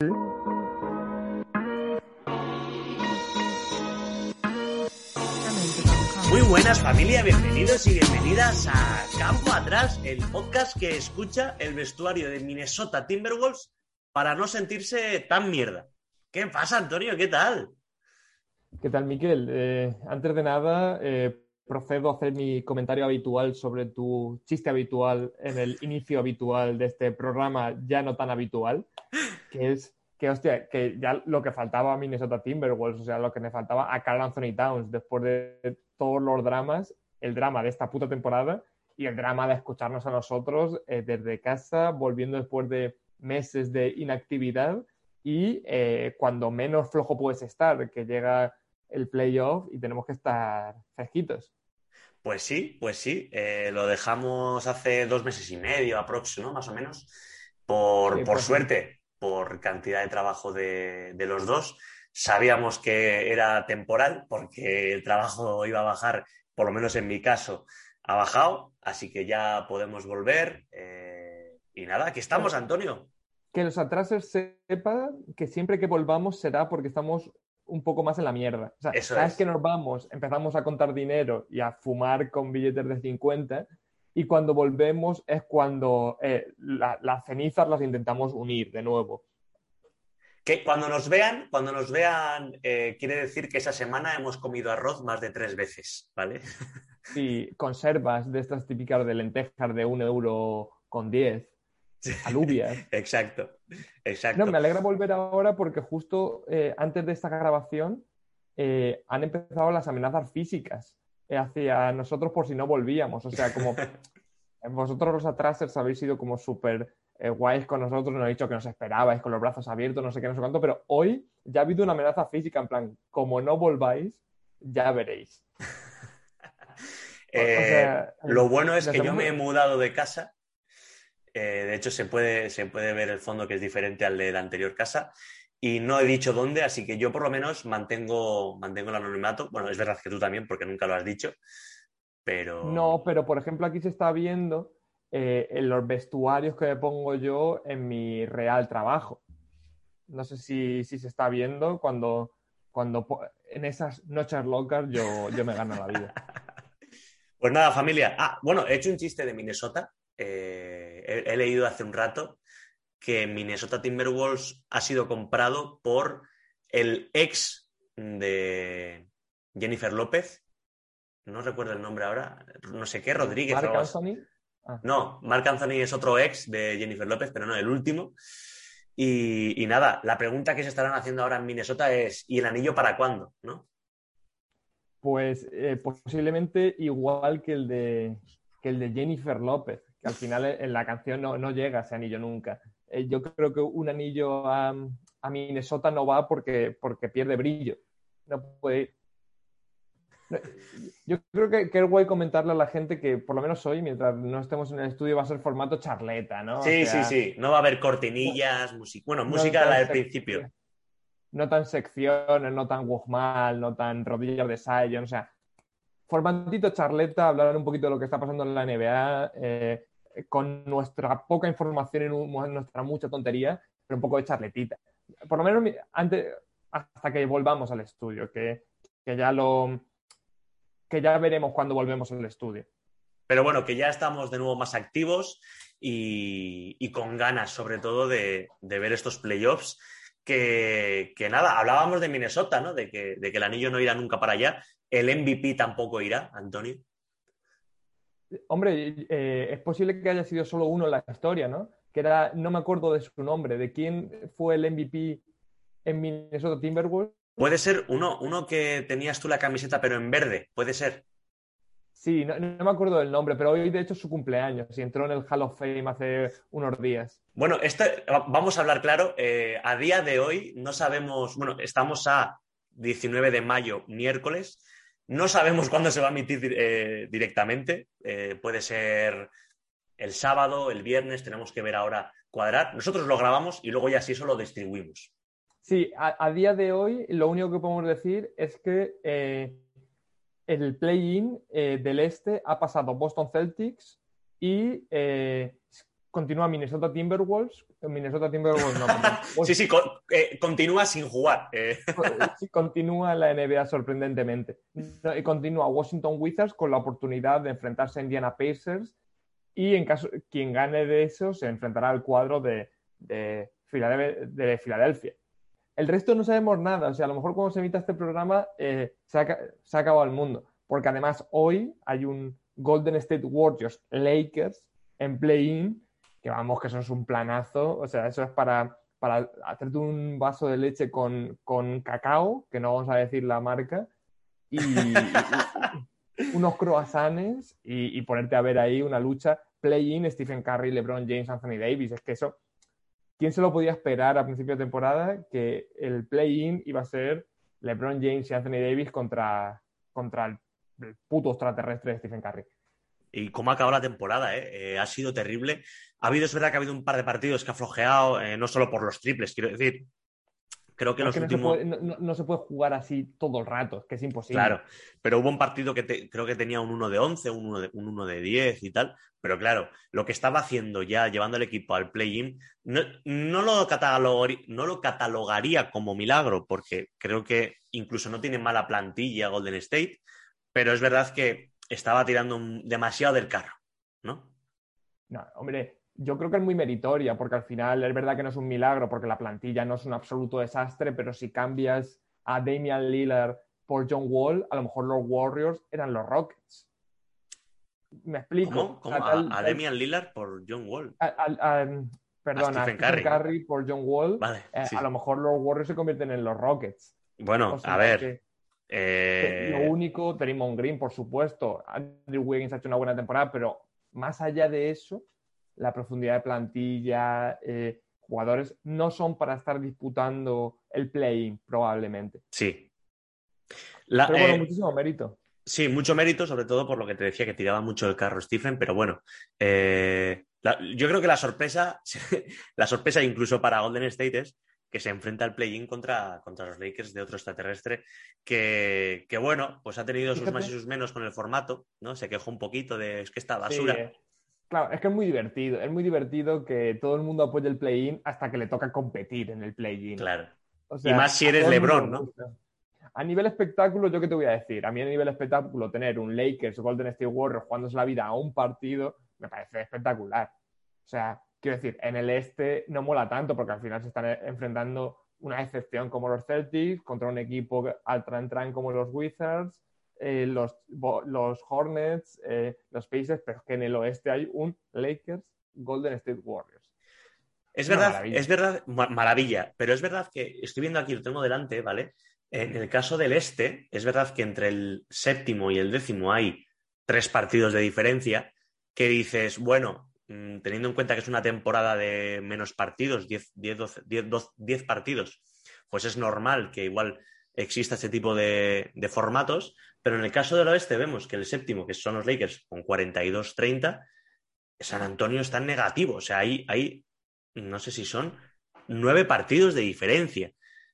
Muy buenas familia, bienvenidos y bienvenidas a Campo Atrás, el podcast que escucha el vestuario de Minnesota Timberwolves para no sentirse tan mierda. ¿Qué pasa, Antonio? ¿Qué tal? ¿Qué tal, Miquel? Eh, antes de nada, eh, procedo a hacer mi comentario habitual sobre tu chiste habitual en el inicio habitual de este programa ya no tan habitual, que es que, hostia, que ya lo que faltaba a Minnesota Timberwolves, o sea, lo que me faltaba a Carl Anthony Towns después de todos los dramas, el drama de esta puta temporada y el drama de escucharnos a nosotros eh, desde casa, volviendo después de meses de inactividad y eh, cuando menos flojo puedes estar, que llega el playoff y tenemos que estar fresquitos. Pues sí, pues sí. Eh, lo dejamos hace dos meses y medio, aprox, ¿no? Más o menos. Por, por suerte, por cantidad de trabajo de, de, los dos. Sabíamos que era temporal porque el trabajo iba a bajar, por lo menos en mi caso, ha bajado, así que ya podemos volver. Eh, y nada, aquí estamos, Antonio. Que los atrasos sepan que siempre que volvamos será porque estamos un poco más en la mierda. O sea, Eso sabes es. que nos vamos, empezamos a contar dinero y a fumar con billetes de 50 y cuando volvemos es cuando eh, la, las cenizas las intentamos unir de nuevo. Que cuando nos vean, cuando nos vean, eh, quiere decir que esa semana hemos comido arroz más de tres veces, ¿vale? Y conservas de estas típicas de lentejas de un euro con diez, alubias. exacto, exacto. No, me alegra volver ahora porque justo eh, antes de esta grabación eh, han empezado las amenazas físicas hacia nosotros por si no volvíamos. O sea, como vosotros los atrasers habéis sido como súper eh, guays con nosotros, nos habéis dicho que nos esperabais con los brazos abiertos, no sé qué, no sé cuánto, pero hoy ya ha habido una amenaza física, en plan, como no volváis, ya veréis. Eh, o sea, lo bueno es que yo me he mudado de casa. Eh, de hecho, se puede, se puede ver el fondo que es diferente al de la anterior casa. Y no he dicho dónde, así que yo por lo menos mantengo, mantengo el anonimato. Bueno, es verdad que tú también, porque nunca lo has dicho. Pero. No, pero por ejemplo, aquí se está viendo eh, en los vestuarios que me pongo yo en mi real trabajo. No sé si, si se está viendo cuando, cuando en esas noches locas yo, yo me gano la vida. Pues nada, familia. Ah, bueno, he hecho un chiste de Minnesota. Eh, he, he, leído hace un rato que Minnesota Timberwolves ha sido comprado por el ex de Jennifer López. No recuerdo el nombre ahora. No sé qué, Rodríguez. ¿Mark Anthony? Ah. No, Mark Anthony es otro ex de Jennifer López, pero no, el último. Y, y, nada, la pregunta que se estarán haciendo ahora en Minnesota es: ¿y el anillo para cuándo? ¿No? Pues eh, posiblemente igual que el, de, que el de Jennifer López, que al final en la canción no, no llega ese anillo nunca. Eh, yo creo que un anillo a, a, Minnesota no va porque, porque pierde brillo. No puede ir. Yo creo que, que, es guay comentarle a la gente que, por lo menos hoy, mientras no estemos en el estudio, va a ser formato charleta, ¿no? Sí, o sea, sí, sí. No va a haber cortinillas, música. Bueno, no música la del principio. No tan secciones, no tan Walkman, no tan rodillas de Sion, o sea, formatito charleta, hablar un poquito de lo que está pasando en la NBA, eh, con nuestra poca información y nuestra mucha tontería, pero un poco de charletita. Por lo menos antes, hasta que volvamos al estudio, que, que ya lo que ya veremos cuando volvemos al estudio. Pero bueno, que ya estamos de nuevo más activos y, con ganas, sobre todo, de, de ver estos playoffs. Que, que, nada, hablábamos de Minnesota, ¿no? De que, de que el anillo no irá nunca para allá. El MVP tampoco irá, Antonio. Hombre, eh, es posible que haya sido solo uno en la historia, ¿no? Que era, no me acuerdo de su nombre, de quién fue el MVP en Minnesota Timberwolves. Puede ser uno, uno que tenías tú la camiseta, pero en verde, puede ser. Sí, no, no, me acuerdo del nombre, pero hoy de hecho es su cumpleaños y entró en el Hall of Fame hace unos días. Bueno, este, vamos a hablar claro. Eh, a día de hoy no sabemos, bueno, estamos a 19 de mayo, miércoles. No sabemos cuándo se va a emitir eh, directamente. Eh, puede ser el sábado, el viernes, tenemos que ver ahora cuadrar. Nosotros lo grabamos y luego ya sí eso lo distribuimos. Sí, a, día de hoy lo único que podemos decir es que eh, el play-in del este ha pasado Boston Celtics y continúa Minnesota Timberwolves. Minnesota Timberwolves no. sí, sí, eh, continúa sin jugar. Eh. Sí, continúa la NBA sorprendentemente. Y continúa Washington Wizards con la oportunidad de enfrentarse a Indiana Pacers. Y en caso quien gane de eso se enfrentará al cuadro de, de, Filadelfia. El resto no sabemos nada. O sea, a lo mejor cuando se emita este programa eh, se, ha, se ha acabado el mundo. Porque además hoy hay un Golden State Warriors Lakers en play-in que vamos, que eso es un planazo, o sea, eso es para, para hacerte un vaso de leche con, cacao, que no vamos a decir la marca, y, unos croissants y, ponerte a ver ahí una lucha. Play-in Stephen Curry, LeBron James, Anthony Davis, es que eso, ¿quién se lo podía esperar a principio de temporada que el play-in iba a ser LeBron James y Anthony Davis contra, contra el, el puto extraterrestre de Stephen Curry? Y cómo ha acabado la temporada, ¿eh? ¿eh? ha sido terrible. Ha habido, es verdad que ha habido un par de partidos que ha flojeado, eh, no solo por los triples, quiero decir. Creo que, los últimos. no, se puede jugar así todo el rato, que es imposible. Claro, pero hubo un partido que creo que tenía un 1 de 11, un 1 de, un 1 de 10 y tal. Pero claro, lo que estaba haciendo ya, llevando el equipo al play-in, no, no, lo no lo catalogaría como milagro, porque creo que incluso no tiene mala plantilla Golden State, pero es verdad que estaba tirando demasiado del carro, ¿no? No, hombre, yo creo que es muy meritoria, porque al final es verdad que no es un milagro, porque la plantilla no es un absoluto desastre, pero si cambias a Damian Lillard por John Wall, a lo mejor los Warriors eran los Rockets. ¿Me explico? ¿Cómo? ¿A, Damian Lillard por John Wall? perdón, a Stephen, Curry. por John Wall. Vale, eh, A lo mejor los Warriors se convierten en los Rockets. Bueno, a ver. Eh, lo único, Draymond Green, por supuesto. Andrew Wiggins ha hecho una buena temporada, pero más allá de eso, la profundidad de plantilla, eh, jugadores, no son para estar disputando el play probablemente. Sí. pero bueno, eh, muchísimo mérito. Sí, mucho mérito, sobre todo por lo que te decía, que tiraba mucho el carro Stephen, pero bueno, yo creo que la sorpresa, la sorpresa incluso para Golden State es que se enfrenta al play-in contra, contra los Lakers de otro extraterrestre, que, bueno, pues ha tenido sus más y sus menos con el formato, ¿no? Se quejó un poquito de es que está basura. Eh, claro, es que es muy divertido, es muy divertido que todo el mundo apoye el play-in hasta que le toca competir en el play-in. Claro. y más si eres LeBron, ¿no? A nivel espectáculo, ¿yo qué te voy a decir? A mí a nivel espectáculo, tener un Lakers Golden State Warriors jugándose la vida a un partido me parece espectacular. O sea, Quiero decir, en el este no mola tanto porque al final se están enfrentando una excepción como los Celtics contra un equipo al tran como los Wizards, eh, los, los, Hornets, eh, los Pacers, pero es que en el oeste hay un Lakers Golden State Warriors. Es verdad, es verdad, maravilla, pero es verdad que estoy viendo aquí, lo tengo delante, ¿vale? En el caso del este, es verdad que entre el séptimo y el décimo hay tres partidos de diferencia que dices, bueno, teniendo en cuenta que es una temporada de menos partidos, 10, 10, partidos, pues es normal que igual exista este tipo de, formatos, pero en el caso del oeste vemos que el séptimo, que son los Lakers, con 42-30, San Antonio está en negativo, o sea, hay, hay, no sé si son nueve partidos de diferencia.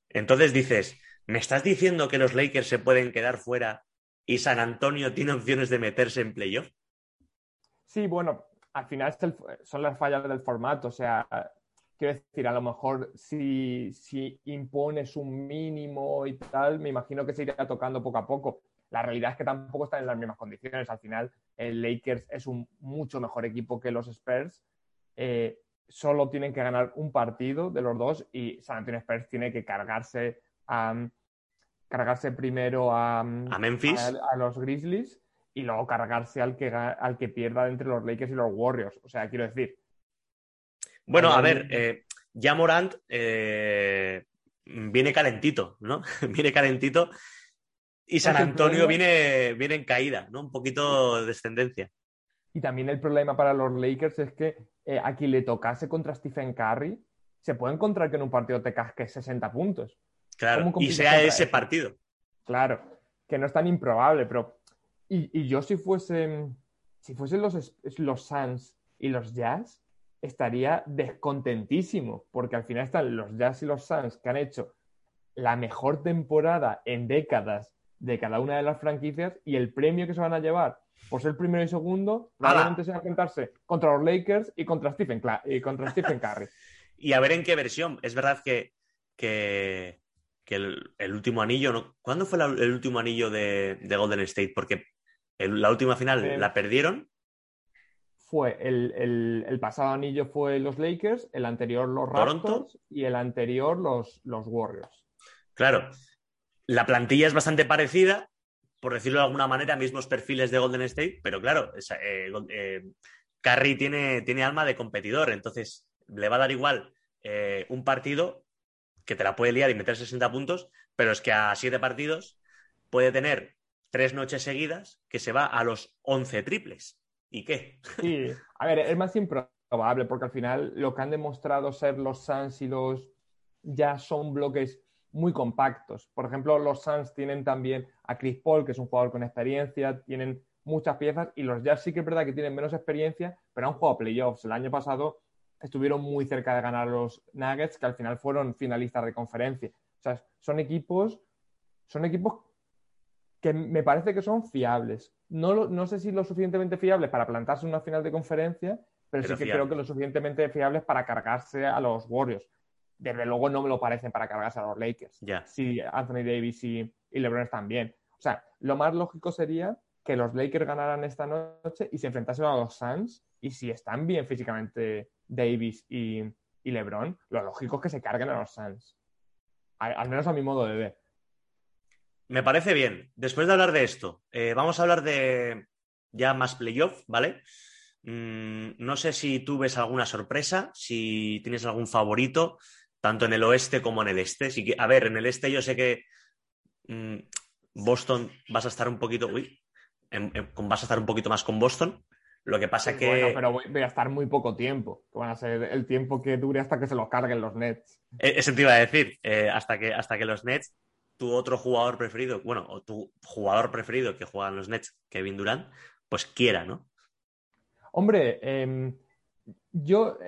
Entonces dices, ¿me estás diciendo que los Lakers se pueden quedar fuera y San Antonio tiene opciones de meterse en playoff? Sí, bueno, al final son las fallas del formato. O sea, quiero decir, a lo mejor si, si impones un mínimo y tal, me imagino que se irá tocando poco a poco. La realidad es que tampoco están en las mismas condiciones. Al final, el Lakers es un mucho mejor equipo que los Spurs. Eh, solo tienen que ganar un partido de los dos y San Antonio Spurs tiene que cargarse a, cargarse primero a, a Memphis, a los Grizzlies y luego cargarse al que, al que pierda entre los Lakers y los Warriors. O sea, quiero decir. Bueno, a ver, eh, ya Morant eh, viene calentito, ¿no? viene calentito y San Antonio viene, viene en caída, ¿no? Un poquito de descendencia. Y también el problema para los Lakers es que eh, a quien le tocase contra Stephen Curry, se puede encontrar que en un partido te casque 60 puntos. Claro, y sea ese partido. Claro, que no es tan improbable, pero y, yo si fuesen, si fuesen los, los Suns y los Jazz, estaría descontentísimo, porque al final están los Jazz y los Suns que han hecho la mejor temporada en décadas de cada una de las franquicias y el premio que se van a llevar por ser primero y segundo probablemente sea enfrentarse contra los Lakers y contra Stephen, y contra Stephen Curry. y a ver en qué versión. Es verdad que, que, el, último anillo, ¿no? ¿cuándo fue el último anillo de, Golden State? Porque la última final eh, la perdieron. Fue el, pasado anillo fue los Lakers, el anterior los Raptors y el anterior los, los Warriors. Claro, la plantilla es bastante parecida, por decirlo de alguna manera, mismos perfiles de Golden State, pero claro, eh, eh, Curry tiene, tiene, alma de competidor, entonces le va a dar igual eh, un partido que te la puede liar y meter 60 puntos, pero es que a siete partidos puede tener tres noches seguidas que se va a los 11 triples. ¿Y qué? Sí, a ver, es más improbable porque al final lo que han demostrado ser los Suns y los ya son bloques muy compactos. Por ejemplo, los Suns tienen también a Chris Paul, que es un jugador con experiencia, tienen muchas piezas y los Jazz sí que es verdad que tienen menos experiencia, pero han jugado playoffs. El año pasado estuvieron muy cerca de ganar los Nuggets, que al final fueron finalistas de conferencia. O sea, son equipos, son equipos que me parece que son fiables. No, no sé si lo suficientemente fiables para plantarse en una final de conferencia, pero, sí que creo que lo suficientemente fiables para cargarse a los Warriors desde luego no me lo parecen para cargarse a los Lakers. Si Anthony Davis y, LeBron están bien. O sea, lo más lógico sería que los Lakers ganaran esta noche y se enfrentasen a los Suns. Y si están bien físicamente Davis y, LeBron, lo lógico es que se carguen a los Suns. Al, menos a mi modo de ver. Me parece bien. Después de hablar de esto, eh, vamos a hablar de ya más playoff, ¿vale? Mm, no sé si tú ves alguna sorpresa, si tienes algún favorito tanto en el oeste como en el este. que, a ver, en el este yo sé que mm, Boston vas a estar un poquito, uy, vas a estar un poquito más con Boston. Lo que pasa que. Bueno, pero voy, a estar muy poco tiempo. Que van a ser el tiempo que dure hasta que se los carguen los Nets. E, eso te iba a decir. Eh, hasta, que, hasta que los Nets, tu otro jugador preferido, bueno, o tu jugador preferido que juega en los Nets, Kevin Durant, pues quiera, ¿no? Hombre, em, yo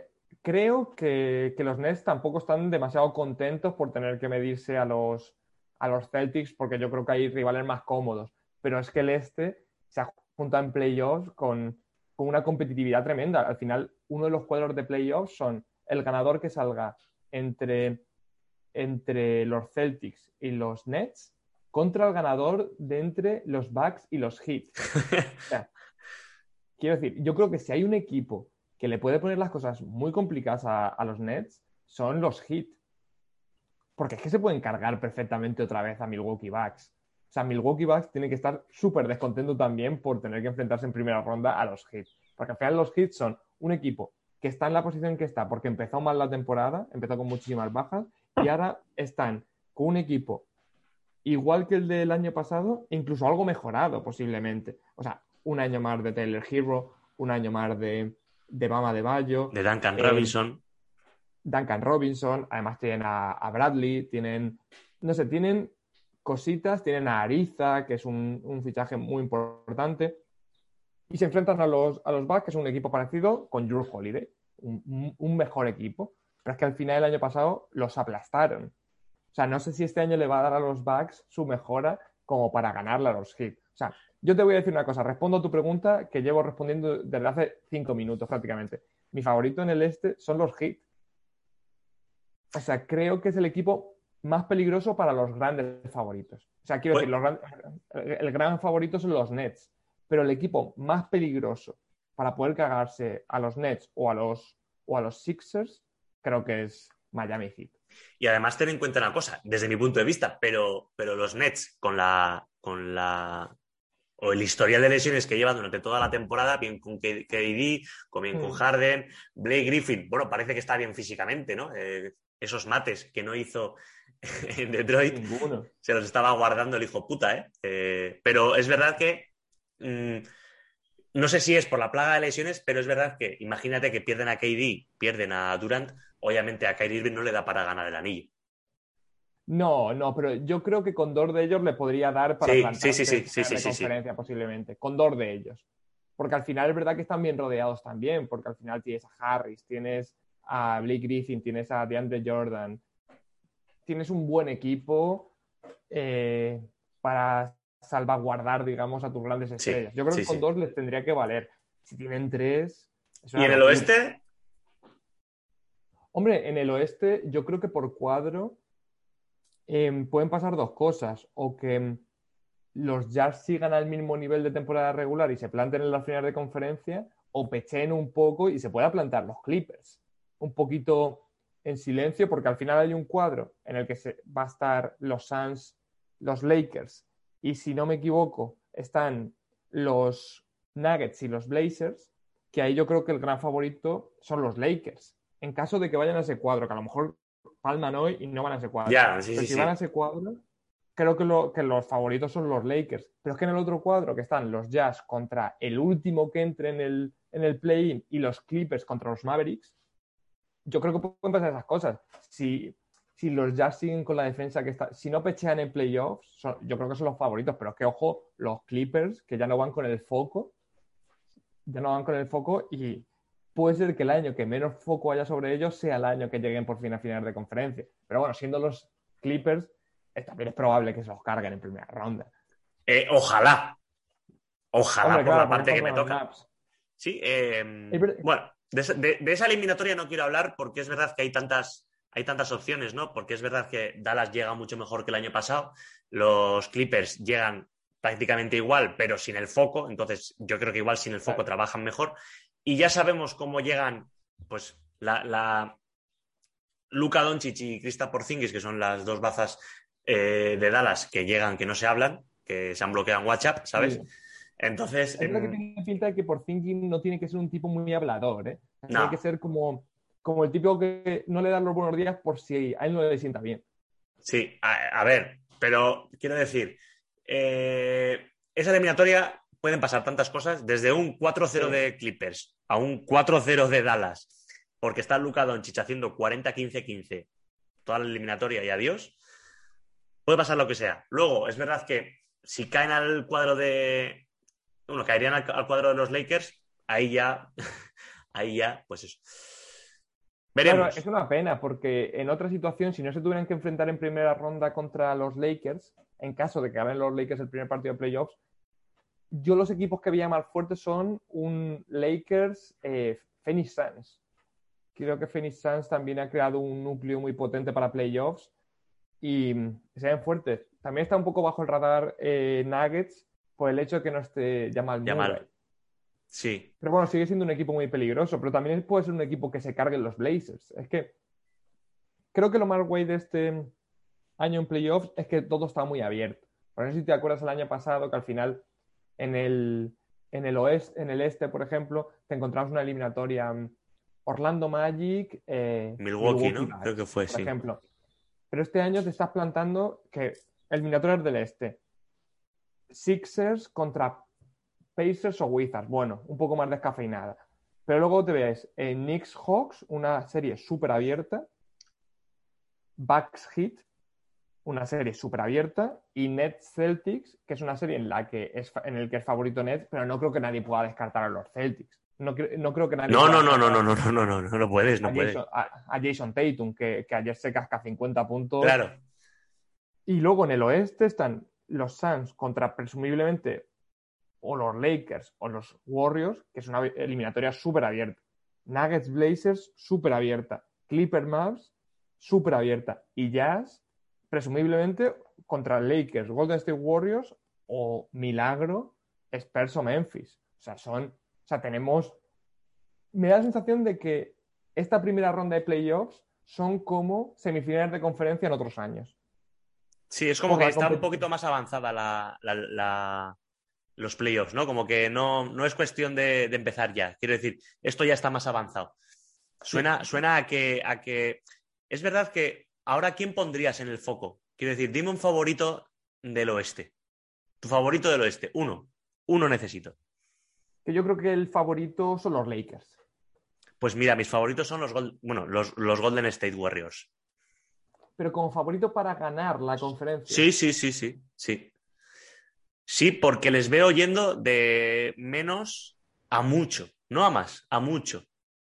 creo que, los Nets tampoco están demasiado contentos por tener que medirse a los, a los Celtics, porque yo creo que hay rivales más cómodos. Pero es que el este se ha juntado en playoffs con, con una competitividad tremenda. Al final, uno de los cuadros de playoffs son el ganador que salga entre, entre los Celtics y los Nets contra el ganador de entre los Bucks y los Heat. quiero decir, yo creo que si hay un equipo que le puede poner las cosas muy complicadas a, los Nets son los Heat. Porque es que se pueden cargar perfectamente otra vez a Milwaukee Bucks. O sea, Milwaukee Bucks tiene que estar súper descontento también por tener que enfrentarse en primera ronda a los Heat. Porque al final los Heat son un equipo que está en la posición que está porque empezó mal la temporada, empezó con muchísimas bajas, y ahora están con un equipo igual que el del año pasado, incluso algo mejorado posiblemente. O sea, un año más de Taylor Hero, un año más de, de Mama de Bayo. De Duncan Robinson. Duncan Robinson, además tienen a, Bradley, tienen, no sé, tienen cositas, tienen a Ariza, que es un, fichaje muy importante, y se enfrentan a los, a los Bucks, que es un equipo parecido con Drew Holiday, un, mejor equipo, pero es que al final del año pasado los aplastaron. O sea, no sé si este año le va a dar a los Bucks su mejora como para ganarle a los Heat. O sea, yo te voy a decir una cosa, respondo a tu pregunta que llevo respondiendo desde hace cinco minutos prácticamente. Mi favorito en el este son los Heat. O sea, creo que es el equipo más peligroso para los grandes favoritos. O sea, quiero decir, el gran favorito son los Nets, pero el equipo más peligroso para poder cagarse a los Nets o a los, o a los Sixers, creo que es Miami Heat. Y además ten en cuenta una cosa, desde mi punto de vista, pero, pero los Nets con la, con la o el historial de lesiones que llevan durante toda la temporada, bien con KD, con bien con mm. Harden, Blake Griffin, bueno, parece que está bien físicamente, ¿no? Eh, esos mates que no hizo en Detroit, se los estaba guardando el hijo puta, ¿eh? eh pero es verdad que mm, no sé si es por la plaga de lesiones, pero es verdad que imagínate que pierden a KD, pierden a Durant, obviamente a Kyrie Irving no le da para ganar el anillo. No, no, pero yo creo que con dos de ellos le podría dar para sí, sí, sí, sí, sí, conferencia posiblemente, con dos de ellos. Porque al final es verdad que están bien rodeados también, porque al final tienes a Harris, tienes a Blake Griffin, tienes a DeAndre Jordan, tienes un buen equipo eh, para salvaguardar, digamos, a tus grandes estrellas. Yo creo que con dos les tendría que valer. Si tienen tres. ¿Y en el oeste? Hombre, en el oeste, yo creo que por cuadro em, pueden pasar dos cosas. O que em, los Jazz sigan al mismo nivel de temporada regular y se planten en las finales de conferencia, o pecheen un poco y se pueda plantar los Clippers. Un poquito en silencio, porque al final hay un cuadro en el que se, va a estar los Suns, los Lakers, y si no me equivoco, están los Nuggets y los Blazers, que ahí yo creo que el gran favorito son los Lakers. En caso de que vayan a ese cuadro, que a lo mejor palman hoy y no van a ese cuadro. Pero si van a ese cuadro, creo que, que, los favoritos son los Lakers. Pero es que en el otro cuadro, que están los Jazz contra el último que entre en el, en el play-in y los Clippers contra los Mavericks, yo creo que pueden pasar esas cosas. Si, si los Jazz siguen con la defensa que está, si no pechean en playoffs, yo creo que son los favoritos, pero es que ojo, los Clippers, que ya no van con el foco, ya no van con el foco y puede ser que el año que menos foco haya sobre ellos sea el año que lleguen por fin a final de conferencia. Pero bueno, siendo los Clippers, también es probable que se los carguen en primera ronda. Eh, ojalá. Ojalá por la parte que me toca. Sí, eh, bueno, de, esa eliminatoria no quiero hablar porque es verdad que hay tantas, hay tantas opciones, ¿no? Porque es verdad que Dallas llega mucho mejor que el año pasado, los Clippers llegan prácticamente igual, pero sin el foco, entonces yo creo que igual sin el foco trabajan mejor. Y ya sabemos cómo llegan, pues, la, la... Luka Doncic y Krista Porzingis, que son las dos bazas eh, de Dallas que llegan, que no se hablan, que se han bloqueado en WhatsApp, ¿sabes? Entonces. Es lo que tiene pinta de que por thinking no tiene que ser un tipo muy hablador, ¿eh? Tiene que ser como, como el tipo que no le da los buenos días por si a él no le sienta bien. Sí, a, ver, pero quiero decir, eh, esa eliminatoria pueden pasar tantas cosas, desde un 4-0 de Clippers a un 4-0 de Dallas, porque está Luka Doncic haciendo 40-15-15 toda la eliminatoria y adiós, puede pasar lo que sea. Luego, es verdad que si caen al cuadro de, bueno, caerían al, cuadro de los Lakers, ahí ya, ahí ya, pues eso. Veremos. es una pena, porque en otra situación, si no se tuvieran que enfrentar en primera ronda contra los Lakers, en caso de que ganen los Lakers el primer partido de playoffs, yo los equipos que veía más fuertes son un Lakers eh, Phoenix Suns. Creo que Phoenix Suns también ha creado un núcleo muy potente para playoffs y se ven fuertes. También está un poco bajo el radar eh, Nuggets, por el hecho de que no esté Jamal Murray. Sí. Pero bueno, sigue siendo un equipo muy peligroso, pero también puede ser un equipo que se cargue en los Blazers. Es que creo que lo más guay de este año en playoffs es que todo está muy abierto. Por eso si te acuerdas el año pasado que al final en el, en el oeste, en el este, por ejemplo, te encontramos una eliminatoria mm, Orlando Magic, eh, Milwaukee, ¿no? Creo que fue, por ejemplo. Pero este año te estás plantando que eliminatorias del este. Sixers contra Pacers o Wizards. Bueno, un poco más descafeinada. Pero luego te ves en Knicks Hawks, una serie súper abierta. Bucks Heat, una serie súper abierta. Y Nets Celtics, que es una serie en la que es en el que es favorito Nets, pero no creo que nadie pueda descartar a los Celtics. No, creo que nadie. No, no, no, no, no, no, no, no, no, no, no puedes, no puedes. a, Jason Tatum, que, que ayer se casca 50 puntos. Claro. Y luego en el oeste están los Suns contra presumiblemente o los Lakers o los Warriors, que es una eliminatoria súper abierta. Nuggets Blazers, súper abierta. Clipper Mavs, súper abierta. Y Jazz, presumiblemente contra Lakers, Golden State Warriors o Milagro, Spurs o Memphis. O sea, son. O sea, tenemos. Me da la sensación de que esta primera ronda de playoffs son como semifinales de conferencia en otros años. Sí, es como que está un poquito más avanzada la, los playoffs, ¿no? Como que no, no es cuestión de, empezar ya. Quiero decir, esto ya está más avanzado. Suena, suena a, que, a que. Es verdad que ahora, ¿quién pondrías en el foco? Quiero decir, dime un favorito del oeste. Tu favorito del oeste. Uno. Uno necesito. Yo creo que el favorito son los Lakers. Pues mira, mis favoritos son los, bueno, los, los Golden State Warriors pero como favorito para ganar la conferencia. Sí, sí, sí, sí, sí. Sí, porque les veo yendo de menos a mucho, no a más, a mucho.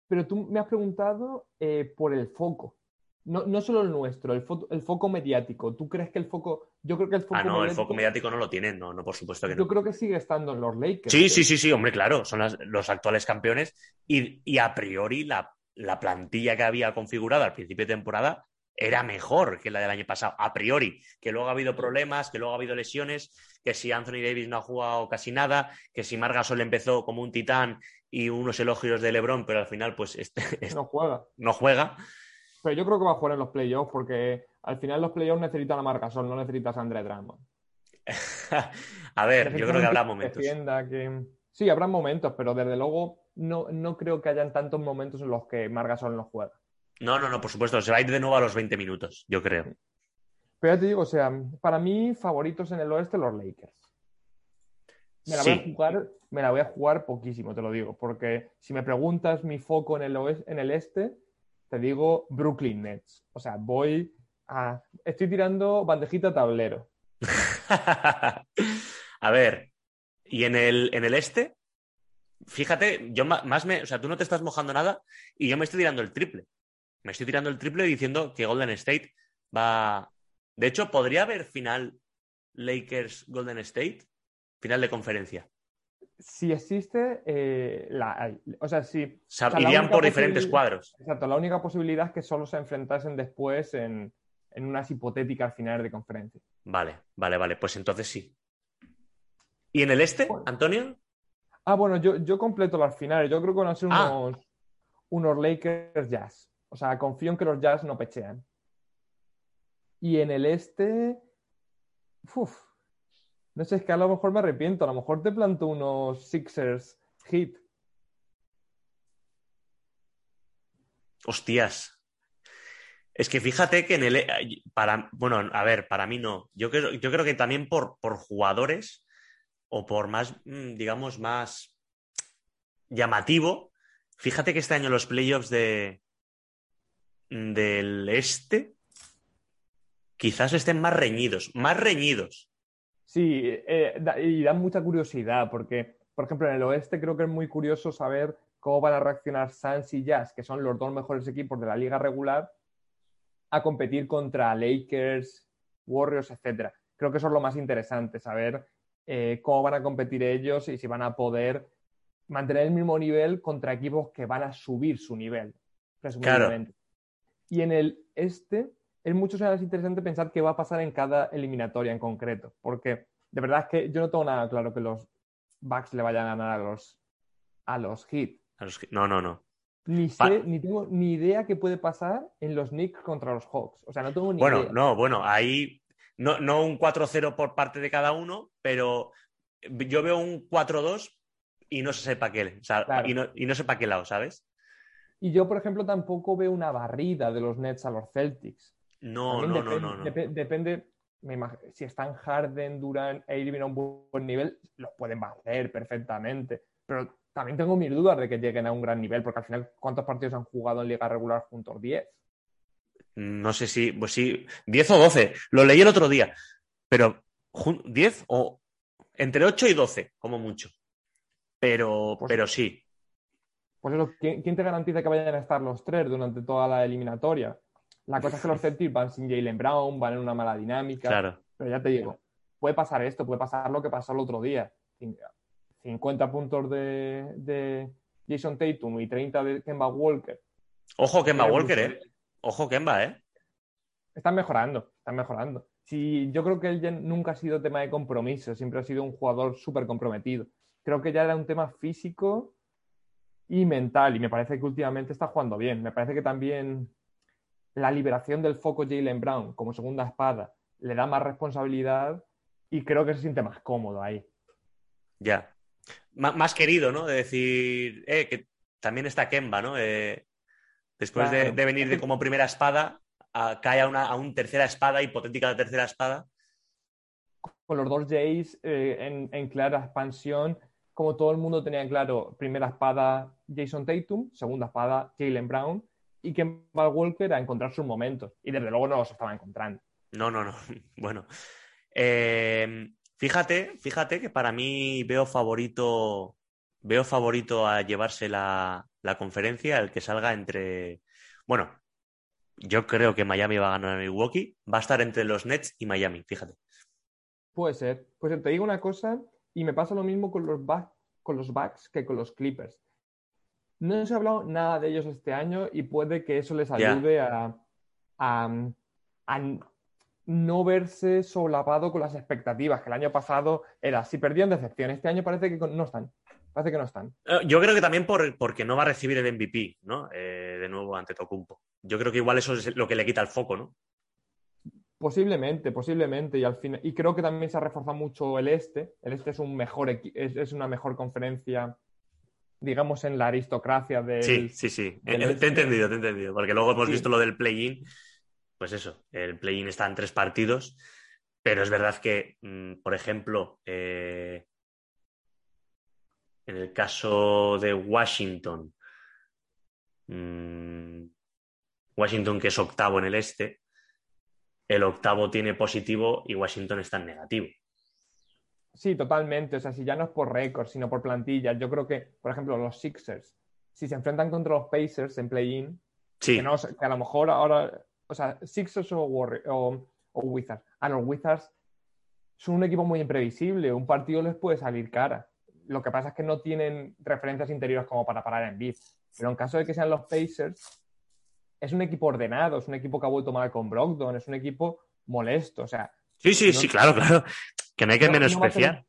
Pero tú me has preguntado eh, por el foco. No, no solo el nuestro, el, el, foco mediático. ¿Tú crees que el foco.? Yo creo que el foco. Ah, no, el foco mediático no lo tienen, no, no, por supuesto que no. Yo creo que sigue estando en los Lakers. Sí, sí, sí, sí, hombre, claro. Son los actuales campeones. Y, y a priori, la, la, plantilla que había configurado al principio de temporada era mejor que la del año pasado, a priori. Que luego ha habido problemas, que luego ha habido lesiones, que si Anthony Davis no ha jugado casi nada, que si Margasol empezó como un titán y unos elogios de LeBron, pero al final, pues. Este, no juega. No juega. Pero yo creo que va a jugar en los playoffs porque al final los playoffs necesitan a Marcasol, no necesitas a André Drummond. a ver, yo creo que habrá momentos. Sí, habrá momentos, pero desde luego no, no creo que hayan tantos momentos en los que Margasol no juega. No, no, no, por supuesto. Se va a ir de nuevo a los 20 minutos, yo creo. Pero ya te digo, o sea, para mí, favoritos en el oeste, los Lakers. Me la, voy a jugar, me la voy a jugar poquísimo, te lo digo, porque si me preguntas mi foco en el, oeste, en el este, te digo Brooklyn Nets. O sea, voy a. Estoy tirando bandejita tablero. a ver, ¿y en el, en el este? Fíjate, yo más me. O sea, tú no te estás mojando nada y yo me estoy tirando el triple. Me estoy tirando el triple diciendo que Golden State va. De hecho, podría haber final Lakers-Golden State, final de conferencia si existe, eh, la, o sea, si... irían por diferentes cuadros. Exacto, la única posibilidad es que solo se enfrentasen después en, en unas hipotéticas finales de conferencia. Vale, vale, vale, pues entonces sí. ¿Y en el este, Antonio? Ah, bueno, yo, yo completo las finales. Yo creo que van a ser ah. unos, unos Lakers Jazz. O sea, confío en que los Jazz no pechean. Y en el este... Uf, no sé, es que a lo mejor me arrepiento. A lo mejor te planto unos Sixers hit. Hostias. Es que fíjate que en el. Para, bueno, a ver, para mí no. Yo creo, yo creo que también por, por jugadores o por más, mm, digamos, más llamativo. Fíjate que este año los playoffs de, del este quizás estén más reñidos, más reñidos. Sí, eh, y da mucha curiosidad porque, por ejemplo, en el oeste creo que es muy curioso saber cómo van a reaccionar Suns y Jazz, que son los dos mejores equipos de la liga regular, a competir contra Lakers, Warriors, etc. Creo que eso es lo más interesante, saber eh, cómo van a competir ellos y si van a poder mantener el mismo nivel contra equipos que van a subir su nivel, presumiblemente. Y en el este es mucho más interesante pensar qué va a pasar en cada eliminatoria en concreto, porque de verdad es que yo no tengo nada claro que los Bucks le vayan a ganar a los, a los Heat. No, no, no. Ni sé, ni tengo ni idea qué puede pasar en los Knicks contra los Hawks. O sea, no tengo ni bueno, idea. Bueno, no, bueno, ahí no, no un 4-0 por parte de cada uno, pero yo veo un 4-2 y no se sepa qué, o sea, y, no, y no sé para qué lado, ¿sabes? Y yo, por ejemplo, tampoco veo una barrida de los Nets a los Celtics. No, no, no, no, depende, si están Harden, Durant e Irving a un buen nivel, los pueden hacer perfectamente. Pero también tengo mis dudas de que lleguen a un gran nivel, porque al final, ¿cuántos partidos han jugado en liga regular juntos? ¿10? No sé si, pues sí, 10 o 12. Lo leí el otro día. Pero 10 o entre 8 y 12, como mucho. Pero, pues pero sí. Pues eso, ¿quién, ¿quién, te garantiza que vayan a estar los tres durante toda la eliminatoria? La cosa es que los Celtics van sin Jalen Brown, van en una mala dinámica. Claro. Pero ya te digo, puede pasar esto, puede pasar lo que pasó el otro día. 50 puntos de, Jason Tatum y 30 de Kemba Walker. Ojo Kemba Walker, ¿eh? Ojo Kemba, ¿eh? Están mejorando, están mejorando. Sí, yo creo que él nunca ha sido tema de compromiso, siempre ha sido un jugador súper comprometido. Creo que ya era un tema físico y mental, y me parece que últimamente está jugando bien. Me parece que también la liberación del foco Jalen Brown como segunda espada le da más responsabilidad y creo que se siente más cómodo ahí. Ya. más querido, ¿no? De decir, eh, que también está Kemba, ¿no? Eh, después de, venir de como primera espada, cae a una un tercera espada, hipotética de tercera espada. Con los dos Jays eh, en, en, clara expansión, como todo el mundo tenía claro, primera espada Jason Tatum, segunda espada Jalen Brown, y que va Walker a encontrar sus momentos. Y desde luego no los estaba encontrando. No, no, no. Bueno. Eh, fíjate, fíjate que para mí veo favorito. Veo favorito a llevarse la, conferencia el que salga entre. Bueno, Yo creo que Miami va a ganar a Milwaukee. Va a estar entre los Nets y Miami, fíjate. Puede ser. Pues te digo una cosa, y me pasa lo mismo con los, con los Bucks que con los Clippers. No se ha hablado nada de ellos este año y puede que eso les ayude a, a, no verse solapado con las expectativas, que el año pasado era, si perdían decepción, este año parece que no están. Parece que no están. Eh, yo creo que también por, porque no va a recibir el MVP, ¿no? Eh, de nuevo ante Tocumpo. Yo creo que igual eso es lo que le quita el foco, ¿no? Posiblemente, posiblemente. Y al final, y creo que también se ha reforzado mucho el este. El este es un mejor es, es una mejor conferencia, digamos, en la aristocracia de. Sí, sí, sí. Te he este. entendido, te he entendido. Porque luego hemos visto lo del play-in. Pues eso, el play-in está en tres partidos. Pero es verdad que, mm, por ejemplo, eh, en el caso de Washington, mm, Washington que es octavo en el este, el octavo tiene positivo y Washington está en negativo. Sí, totalmente. O sea, si ya no es por récord, sino por plantilla. Yo creo que, por ejemplo, los Sixers, si se enfrentan contra los Pacers en play-in, que, a lo mejor ahora, o sea, Sixers o, o, Wizards, a los Wizards son un equipo muy imprevisible, un partido les puede salir cara. Lo que pasa es que no tienen referencias interiores como para parar en beat. Pero en caso de que sean los Pacers, es un equipo ordenado, es un equipo que ha vuelto mal con Brogdon, es un equipo molesto. O sea, sí, sí, sí, claro, claro. Que no hay que menospreciar.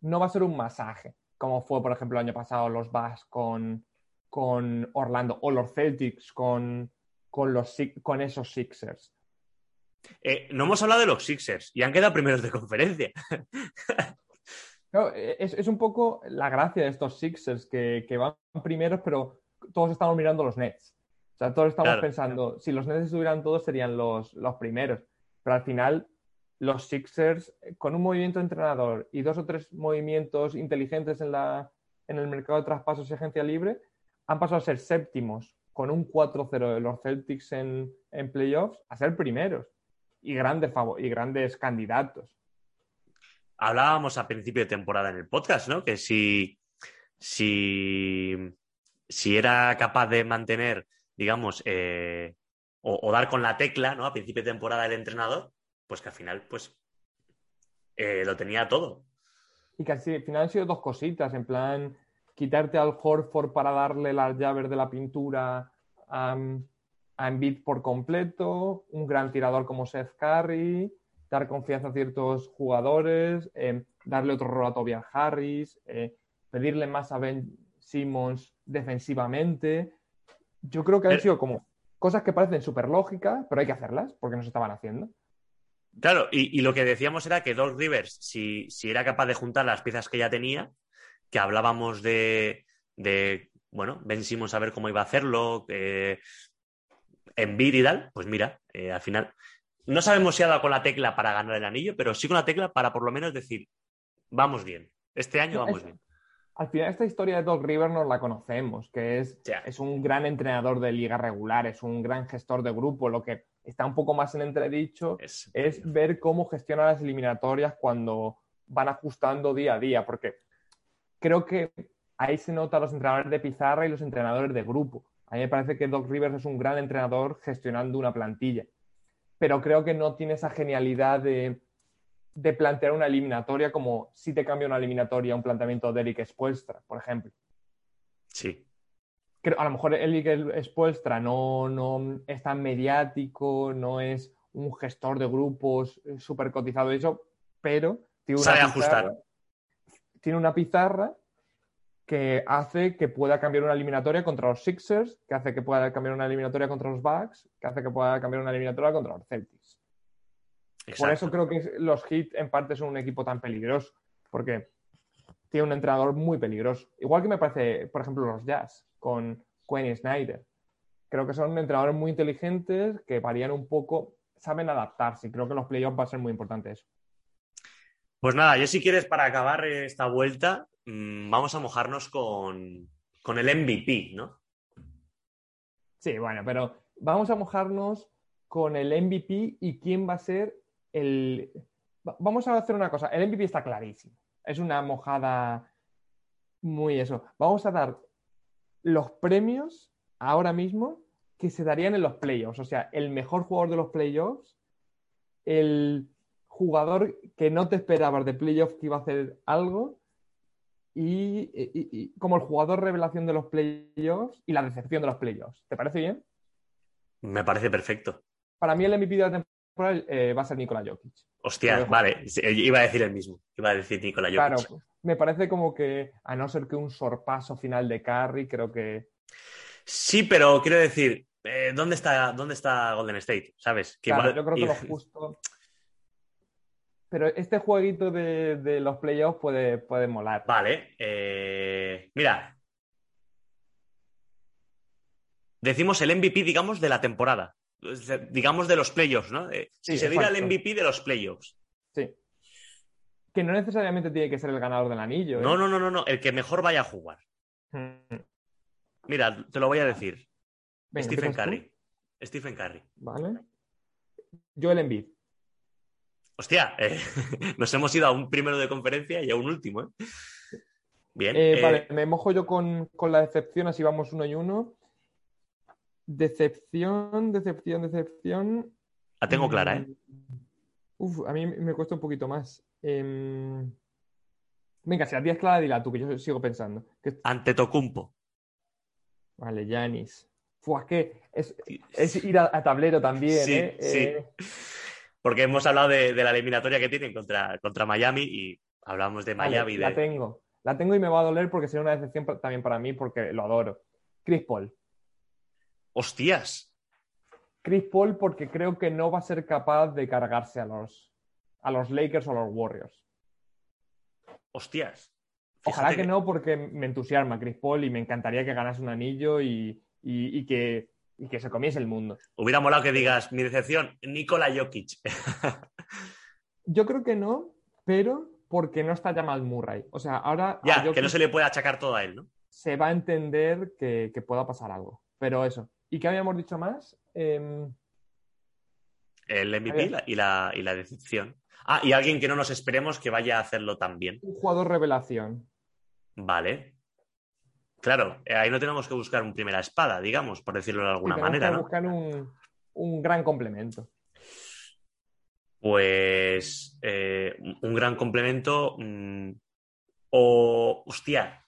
No, va a ser un masaje, como fue, por ejemplo, el año pasado los Bucks con, con Orlando o los Celtics con, con, los, con esos Sixers. Eh, no hemos hablado de los Sixers y han quedado primeros de conferencia. es, un poco la gracia de estos Sixers que, van primeros, pero todos estamos mirando los Nets. O sea, todos estamos pensando, si los Nets estuvieran todos serían los, los primeros. Pero al final, los Sixers, con un movimiento de entrenador y dos o tres movimientos inteligentes en, la, en el mercado de traspasos y agencia libre, han pasado a ser séptimos con un 4-0 de los Celtics en, en, playoffs a ser primeros y grandes, y grandes candidatos hablábamos a principio de temporada en el podcast, ¿no? Que si, si, si era capaz de mantener, digamos, eh, o, dar con la tecla, ¿no? A principio de temporada el entrenador, pues que al final, pues, eh, lo tenía todo. Y que al final han sido dos cositas, en plan, quitarte al Horford para darle las llaves de la pintura a, a Embiid por completo, un gran tirador como Seth Curry, dar confianza a ciertos jugadores, eh, darle otro rol a Tobias Harris, pedirle más a Ben Simmons defensivamente. Yo creo que han sido como cosas que parecen súper lógicas, pero hay que hacerlas porque no se estaban haciendo. Claro, y, lo que decíamos era que Doc Rivers, si, era capaz de juntar las piezas que ya tenía, que hablábamos de, bueno, Ben Simmons a ver cómo iba a hacerlo, en Embiid y tal, pues mira, eh, al final no sabemos si ha dado con la tecla para ganar el anillo, pero sí con la tecla para por lo menos decir, vamos bien, este año vamos bien. Al final esta historia de Doc River nos la conocemos, que es, es un gran entrenador de liga regular, es un gran gestor de grupo, lo que está un poco más en entredicho es, ver cómo gestiona las eliminatorias cuando van ajustando día a día, porque creo que ahí se nota los entrenadores de pizarra y los entrenadores de grupo. A mí me parece que Doc Rivers es un gran entrenador gestionando una plantilla pero creo que no tiene esa genialidad de, plantear una eliminatoria como si te cambia una eliminatoria un planteamiento de Eric Spoelstra, por ejemplo. Sí. a lo mejor Eric Spoelstra no, no es tan mediático, no es un gestor de grupos súper cotizado eso, pero tiene una, ajustar. tiene una pizarra que hace que pueda cambiar una eliminatoria contra los Sixers, que hace que pueda cambiar una eliminatoria contra los Bucks, que hace que pueda cambiar una eliminatoria contra los Celtics. Por eso creo que los Heat en parte son un equipo tan peligroso, porque tiene un entrenador muy peligroso. Igual que me parece, por ejemplo, los Jazz con Quinn Snyder. Creo que son entrenadores muy inteligentes que varían un poco, saben adaptarse. Y creo que los playoffs va a ser muy importante eso. Pues nada, yo si quieres para acabar esta vuelta, Mm, vamos a mojarnos con, el MVP, ¿no? Sí, bueno, pero vamos a mojarnos con el MVP y quién va a ser el... Vamos a hacer una cosa, el MVP está clarísimo. Es una mojada muy eso. Vamos a dar los premios ahora mismo que se darían en los playoffs. O sea, el mejor jugador de los playoffs, el jugador que no te esperabas de playoffs que iba a hacer algo y, como el jugador revelación de los playoffs y la decepción de los playoffs. ¿Te parece bien? Me parece perfecto. Para mí el MVP de la temporada eh, va a ser Nikola Jokic. Hostia, vale, iba a decir el mismo, iba a decir Nikola Jokic. Claro, me parece como que, a no ser que un sorpaso final de Curry, creo que... Sí, pero quiero decir, eh, ¿dónde, está, ¿dónde está Golden State? ¿Sabes? claro, yo creo que lo justo... Pero este jueguito de, los playoffs puede, puede molar. Vale. Eh, mira. Decimos el MVP, digamos, de la temporada. Digamos de los playoffs, ¿no? Eh, si se diera el MVP de los playoffs. Sí. Que no necesariamente tiene que ser el ganador del anillo. No, no, no, no, no. El que mejor vaya a jugar. Hmm. Mira, te lo voy a decir. Stephen Curry. Stephen Curry. Vale. Joel Embiid. Hostia, eh, nos hemos ido a un primero de conferencia y a un último. ¿eh? Bien. Eh, vale, me mojo yo con, la decepción, así vamos uno y uno. Decepción, decepción, decepción. La tengo clara, ¿eh? Uf, a mí me cuesta un poquito más. Em, venga, si la tienes clara, dila tú, que yo sigo pensando. Ante Tocumpo. Vale, Yanis. Fua, que es, ir a, tablero también, sí, ¿eh? Sí. Porque hemos hablado de, la eliminatoria que tienen contra, contra Miami y hablamos de Miami. La tengo. La tengo y me va a doler porque sería una decepción también para mí porque lo adoro. Chris Paul. ¡Hostias! Chris Paul porque creo que no va a ser capaz de cargarse a los, a los Lakers o a los Warriors. ¡Hostias! Ojalá que, no porque me entusiasma Chris Paul y me encantaría que ganase un anillo y que y que se comiese el mundo. Hubiera molado que digas, mi decepción, Nikola Jokic. Yo creo que no, pero porque no está Jamal Murray. O sea, ahora. Ya, que no se le puede achacar todo a él, ¿no? Se va a entender que, pueda pasar algo. Pero eso. ¿Y qué habíamos dicho más? Em, el MVP y la, y la decepción. Ah, y alguien que no nos esperemos que vaya a hacerlo también. Un jugador revelación. Vale. Claro, eh, ahí no tenemos que buscar un primera espada, digamos, por decirlo de alguna manera. Que buscar un, gran complemento. Pues eh, un gran complemento. Mm, o, hostia.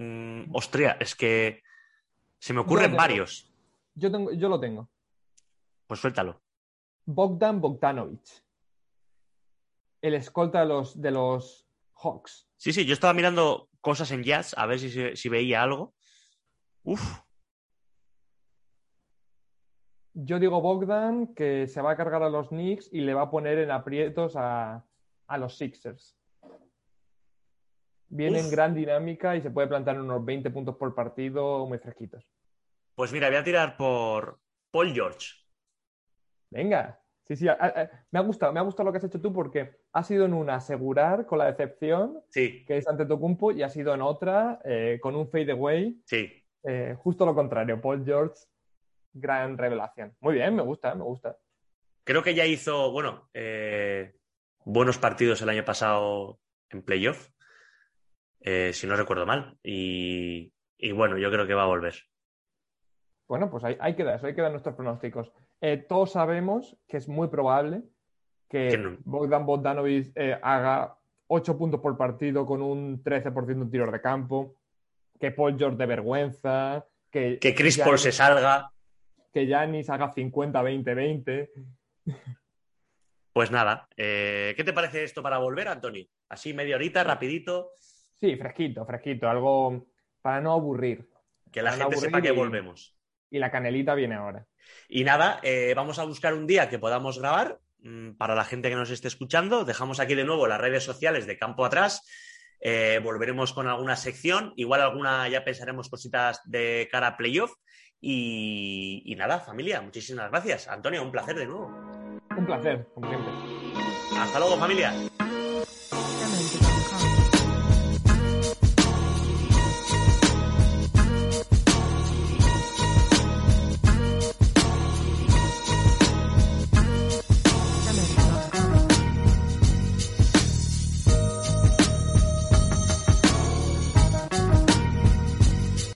Mm, ostria, es que se me ocurren varios. Yo, tengo, yo lo tengo. Pues suéltalo. Bogdan Bogdanovic. El escolta de los, de los Hawks. Sí, sí, yo estaba mirando cosas en Jazz a ver si, veía algo. Uf. Yo digo Bogdan que se va a cargar a los Knicks y le va a poner en aprietos a, los Sixers. Viene en gran dinámica y se puede plantar unos 20 puntos por partido muy fresquitos. Pues mira, voy a tirar por Paul George. Venga. Sí, sí, me ha gustado, me ha gustado lo que has hecho tú porque ha sido en una asegurar con la decepción, que es ante Tocumpo, y ha sido en otra eh, con un fade away. Sí. Eh, justo lo contrario, Paul George, gran revelación. Muy bien, me gusta, me gusta. Creo que ya hizo, bueno, eh, buenos partidos el año pasado en playoff, si no recuerdo mal, y, bueno, yo creo que va a volver. Bueno, pues hay, hay que dar eso, hay que dar nuestros pronósticos. Eh, todos sabemos que es muy probable que Bogdan Bogdanovic eh, haga 8 puntos por partido con un 13% de tiros de campo, que Paul George de vergüenza, que, que Chris Paul se salga. Que Giannis haga 50-20-20. Pues nada, eh, ¿qué te parece esto para volver, Anthony? Así media horita, rapidito. Sí, fresquito, fresquito, algo para no aburrir. Que la gente sepa que volvemos. Y la canelita viene ahora. Y nada, eh, vamos a buscar un día que podamos grabar mm, para la gente que nos esté escuchando. Dejamos aquí de nuevo las redes sociales de Campo Atrás. Eh, volveremos con alguna sección. Igual alguna ya pensaremos cositas de cara a playoff. Y, y nada, familia, muchísimas gracias. Antonio, un placer de nuevo. Un placer, como siempre. Hasta luego, familia.